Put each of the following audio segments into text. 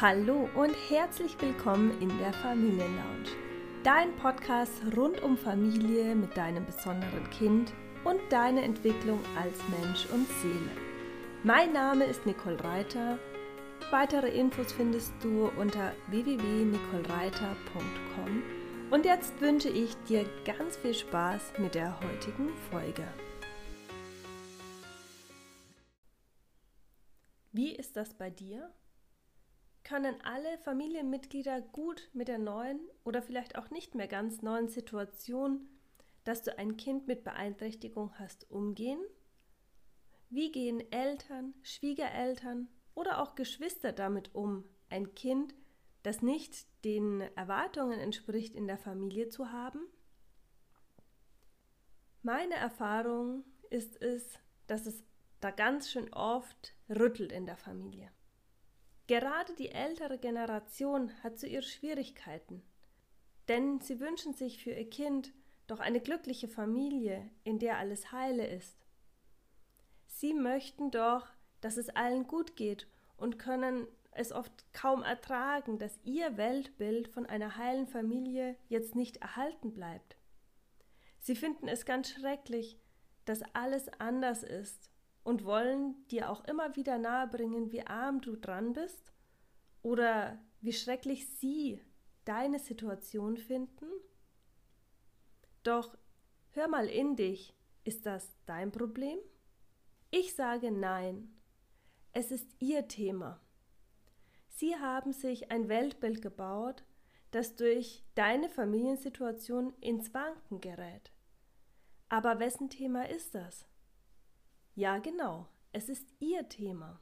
Hallo und herzlich willkommen in der Familienlounge. Dein Podcast rund um Familie mit deinem besonderen Kind und deine Entwicklung als Mensch und Seele. Mein Name ist Nicole Reiter. Weitere Infos findest du unter www.nicolereiter.com. Und jetzt wünsche ich dir ganz viel Spaß mit der heutigen Folge. Wie ist das bei dir? Können alle Familienmitglieder gut mit der neuen oder vielleicht auch nicht mehr ganz neuen Situation, dass du ein Kind mit Beeinträchtigung hast, umgehen? Wie gehen Eltern, Schwiegereltern oder auch Geschwister damit um, ein Kind, das nicht den Erwartungen entspricht, in der Familie zu haben? Meine Erfahrung ist es, dass es da ganz schön oft rüttelt in der Familie. Gerade die ältere Generation hat so ihre Schwierigkeiten, denn sie wünschen sich für ihr Kind doch eine glückliche Familie, in der alles heile ist. Sie möchten doch, dass es allen gut geht und können es oft kaum ertragen, dass ihr Weltbild von einer heilen Familie jetzt nicht erhalten bleibt. Sie finden es ganz schrecklich, dass alles anders ist und wollen dir auch immer wieder nahebringen, wie arm du dran bist oder wie schrecklich sie deine Situation finden? Doch hör mal in dich, ist das dein Problem? Ich sage nein, es ist ihr Thema. Sie haben sich ein Weltbild gebaut, das durch deine Familiensituation ins Wanken gerät. Aber wessen Thema ist das? Ja, genau, es ist ihr Thema.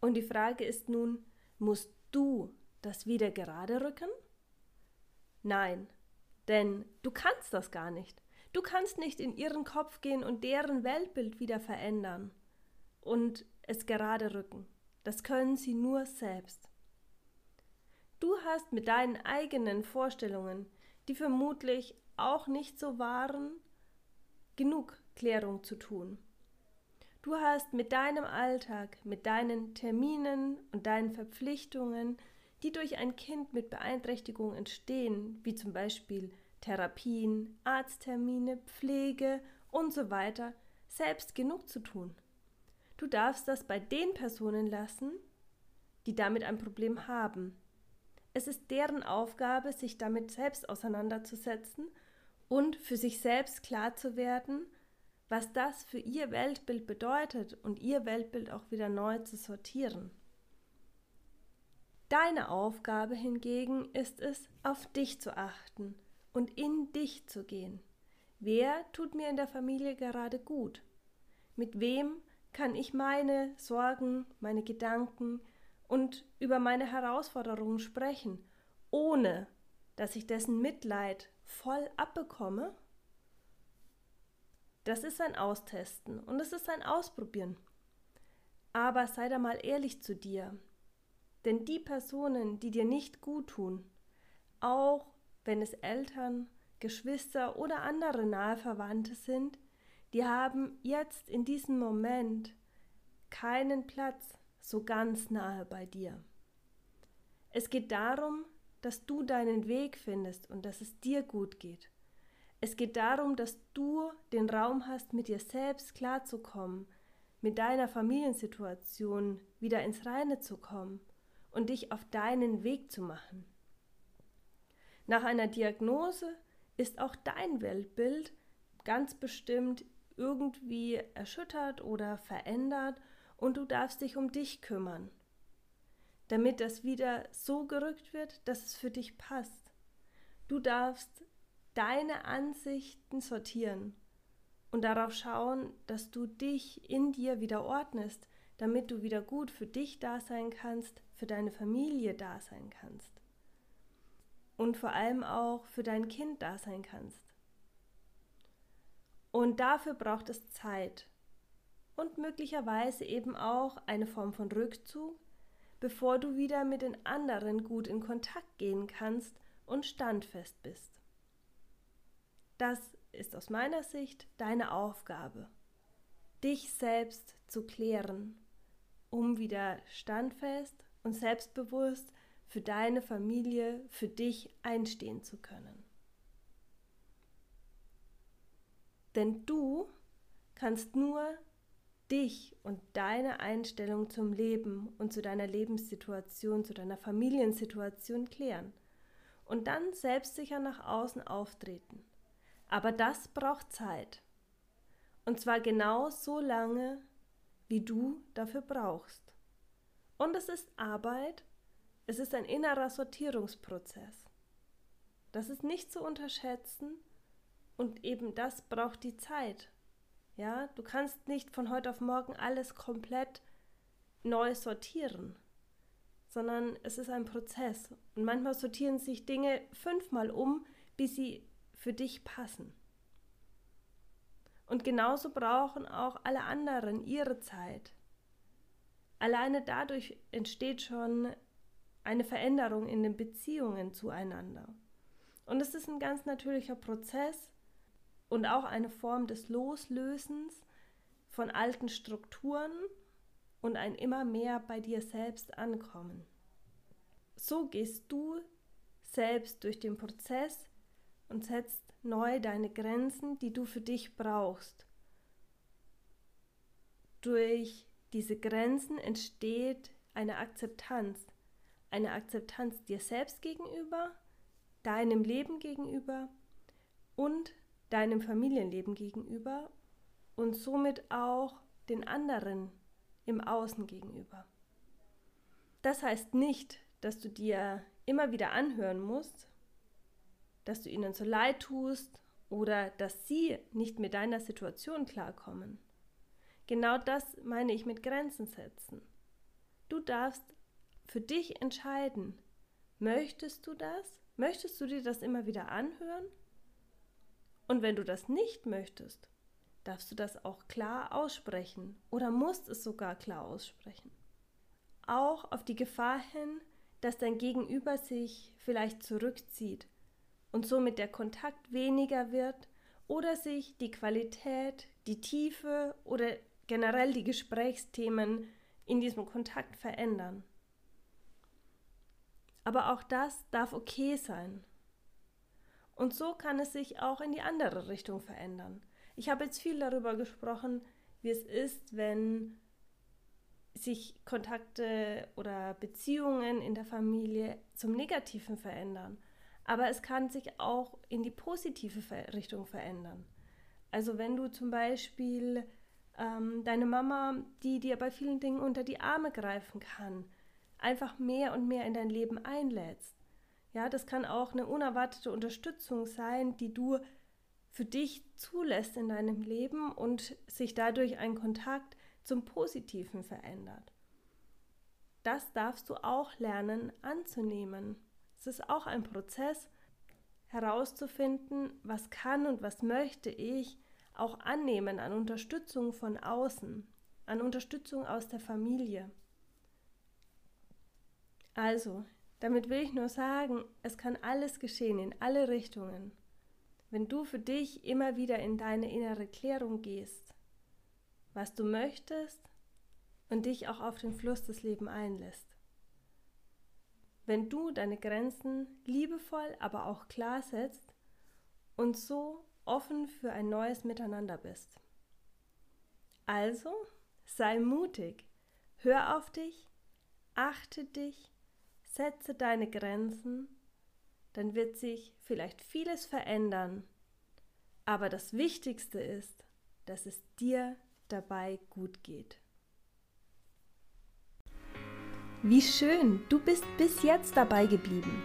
Und die Frage ist nun, musst du das wieder gerade rücken? Nein, denn du kannst das gar nicht. Du kannst nicht in ihren Kopf gehen und deren Weltbild wieder verändern und es gerade rücken. Das können sie nur selbst. Du hast mit deinen eigenen Vorstellungen, die vermutlich auch nicht so waren, genug Klärung zu tun. Du hast mit deinem Alltag, mit deinen Terminen und deinen Verpflichtungen, die durch ein Kind mit Beeinträchtigung entstehen, wie zum Beispiel Therapien, Arzttermine, Pflege und so weiter, selbst genug zu tun. Du darfst das bei den Personen lassen, die damit ein Problem haben. Es ist deren Aufgabe, sich damit selbst auseinanderzusetzen und für sich selbst klar zu werden, was das für ihr Weltbild bedeutet und ihr Weltbild auch wieder neu zu sortieren. Deine Aufgabe hingegen ist es, auf dich zu achten und in dich zu gehen. Wer tut mir in der Familie gerade gut? Mit wem kann ich meine Sorgen, meine Gedanken und über meine Herausforderungen sprechen, ohne dass ich dessen Mitleid voll abbekomme? Das ist ein Austesten und es ist ein Ausprobieren. Aber sei da mal ehrlich zu dir. Denn die Personen, die dir nicht gut tun, auch wenn es Eltern, Geschwister oder andere nahe Verwandte sind, die haben jetzt in diesem Moment keinen Platz so ganz nahe bei dir. Es geht darum, dass du deinen Weg findest und dass es dir gut geht. Es geht darum, dass du den Raum hast, mit dir selbst klarzukommen, mit deiner Familiensituation wieder ins Reine zu kommen und dich auf deinen Weg zu machen. Nach einer Diagnose ist auch dein Weltbild ganz bestimmt irgendwie erschüttert oder verändert und du darfst dich um dich kümmern, damit das wieder so gerückt wird, dass es für dich passt. Du darfst deine Ansichten sortieren und darauf schauen, dass du dich in dir wieder ordnest, damit du wieder gut für dich da sein kannst, für deine Familie da sein kannst und vor allem auch für dein Kind da sein kannst. Und dafür braucht es Zeit und möglicherweise eben auch eine Form von Rückzug, bevor du wieder mit den anderen gut in Kontakt gehen kannst und standfest bist. Das ist aus meiner Sicht deine Aufgabe, dich selbst zu klären, um wieder standfest und selbstbewusst für deine Familie, für dich einstehen zu können. Denn du kannst nur dich und deine Einstellung zum Leben und zu deiner Lebenssituation, zu deiner Familiensituation klären und dann selbstsicher nach außen auftreten. Aber das braucht Zeit. Und zwar genau so lange, wie du dafür brauchst. Und es ist Arbeit, es ist ein innerer Sortierungsprozess. Das ist nicht zu unterschätzen und eben das braucht die Zeit. Ja, du kannst nicht von heute auf morgen alles komplett neu sortieren, sondern es ist ein Prozess. Und manchmal sortieren sich Dinge fünfmal um, bis sie für dich passen. Und genauso brauchen auch alle anderen ihre Zeit. Alleine dadurch entsteht schon eine Veränderung in den Beziehungen zueinander. Und es ist ein ganz natürlicher Prozess, und auch eine Form des Loslösens von alten Strukturen und ein immer mehr bei dir selbst ankommen. So gehst du selbst durch den Prozess und setzt neu deine Grenzen, die du für dich brauchst. Durch diese Grenzen entsteht eine Akzeptanz, eine Akzeptanz dir selbst gegenüber, deinem Leben gegenüber und deinem Familienleben gegenüber und somit auch den anderen im Außen gegenüber. Das heißt nicht, dass du dir immer wieder anhören musst, dass du ihnen so leid tust oder dass sie nicht mit deiner Situation klarkommen. Genau das meine ich mit Grenzen setzen. Du darfst für dich entscheiden, möchtest du das? Möchtest du dir das immer wieder anhören? Und wenn du das nicht möchtest, darfst du das auch klar aussprechen oder musst es sogar klar aussprechen. Auch auf die Gefahr hin, dass dein Gegenüber sich vielleicht zurückzieht und somit der Kontakt weniger wird oder sich die Qualität, die Tiefe oder generell die Gesprächsthemen in diesem Kontakt verändern. Aber auch das darf okay sein. Und so kann es sich auch in die andere Richtung verändern. Ich habe jetzt viel darüber gesprochen, wie es ist, wenn sich Kontakte oder Beziehungen in der Familie zum Negativen verändern. Aber es kann sich auch in die positive Richtung verändern. Also wenn du zum Beispiel ähm, deine Mama, die dir bei vielen Dingen unter die Arme greifen kann, einfach mehr und mehr in dein Leben einlädst ja, das kann auch eine unerwartete Unterstützung sein, die du für dich zulässt in deinem Leben und sich dadurch ein Kontakt zum Positiven verändert. Das darfst du auch lernen anzunehmen. Es ist auch ein Prozess herauszufinden, was kann und was möchte ich auch annehmen an Unterstützung von außen, an Unterstützung aus der Familie. Also, damit will ich nur sagen, es kann alles geschehen in alle Richtungen. Wenn du für dich immer wieder in deine innere Klärung gehst, was du möchtest und dich auch auf den Fluss des Lebens einlässt. Wenn du deine Grenzen liebevoll, aber auch klar setzt und so offen für ein neues Miteinander bist. Also sei mutig, hör auf dich, achte dich setze deine Grenzen, dann wird sich vielleicht vieles verändern. Aber das Wichtigste ist, dass es dir dabei gut geht. Wie schön, du bist bis jetzt dabei geblieben.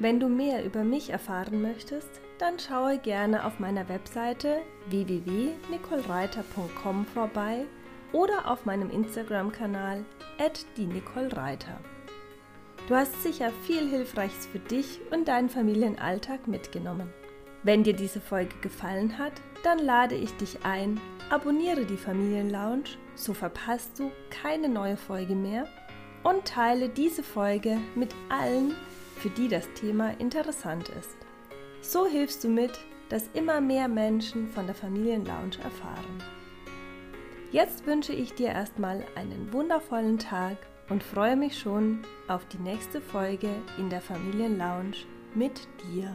Wenn du mehr über mich erfahren möchtest, dann schaue gerne auf meiner Webseite www.nicolereiter.com vorbei oder auf meinem Instagram-Kanal die Nicole Reiter. Du hast sicher viel Hilfreiches für dich und deinen Familienalltag mitgenommen. Wenn dir diese Folge gefallen hat, dann lade ich dich ein, abonniere die Familienlounge, so verpasst du keine neue Folge mehr und teile diese Folge mit allen, für die das Thema interessant ist. So hilfst du mit, dass immer mehr Menschen von der Familienlounge erfahren. Jetzt wünsche ich dir erstmal einen wundervollen Tag und freue mich schon auf die nächste Folge in der Familienlounge mit dir.